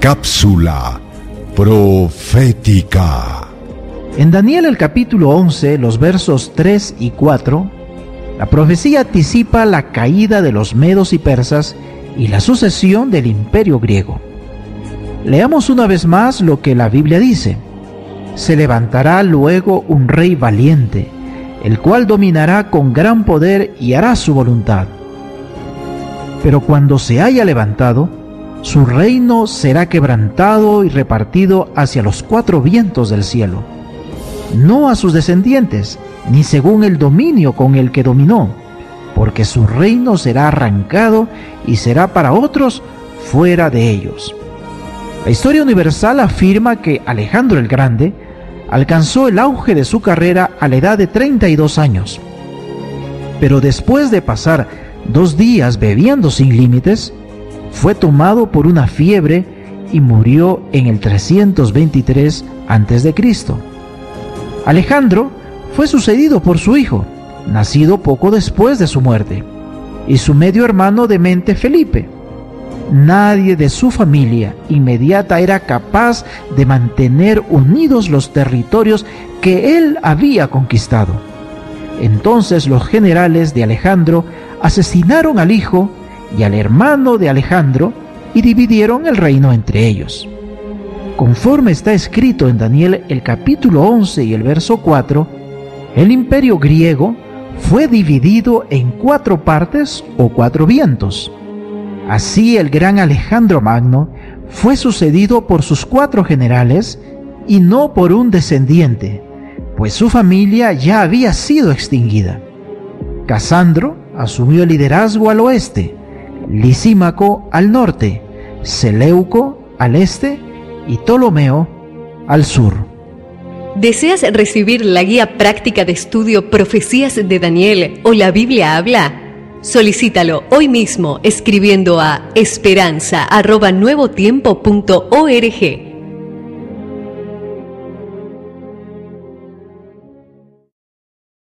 Cápsula profética. En Daniel el capítulo 11, los versos 3 y 4, la profecía anticipa la caída de los medos y persas y la sucesión del imperio griego. Leamos una vez más lo que la Biblia dice. Se levantará luego un rey valiente, el cual dominará con gran poder y hará su voluntad. Pero cuando se haya levantado, su reino será quebrantado y repartido hacia los cuatro vientos del cielo, no a sus descendientes, ni según el dominio con el que dominó, porque su reino será arrancado y será para otros fuera de ellos. La historia universal afirma que Alejandro el Grande alcanzó el auge de su carrera a la edad de 32 años. Pero después de pasar dos días bebiendo sin límites, fue tomado por una fiebre y murió en el 323 a.C. Alejandro fue sucedido por su hijo, nacido poco después de su muerte, y su medio hermano de mente Felipe. Nadie de su familia inmediata era capaz de mantener unidos los territorios que él había conquistado. Entonces los generales de Alejandro asesinaron al hijo y al hermano de Alejandro y dividieron el reino entre ellos. Conforme está escrito en Daniel el capítulo 11 y el verso 4, el imperio griego fue dividido en cuatro partes o cuatro vientos. Así el gran Alejandro Magno fue sucedido por sus cuatro generales y no por un descendiente, pues su familia ya había sido extinguida. Casandro asumió el liderazgo al oeste, Lisímaco al norte, Seleuco al este y Ptolomeo al sur. ¿Deseas recibir la guía práctica de estudio Profecías de Daniel o la Biblia habla? Solicítalo hoy mismo escribiendo a esperanza.nuevotiempo.org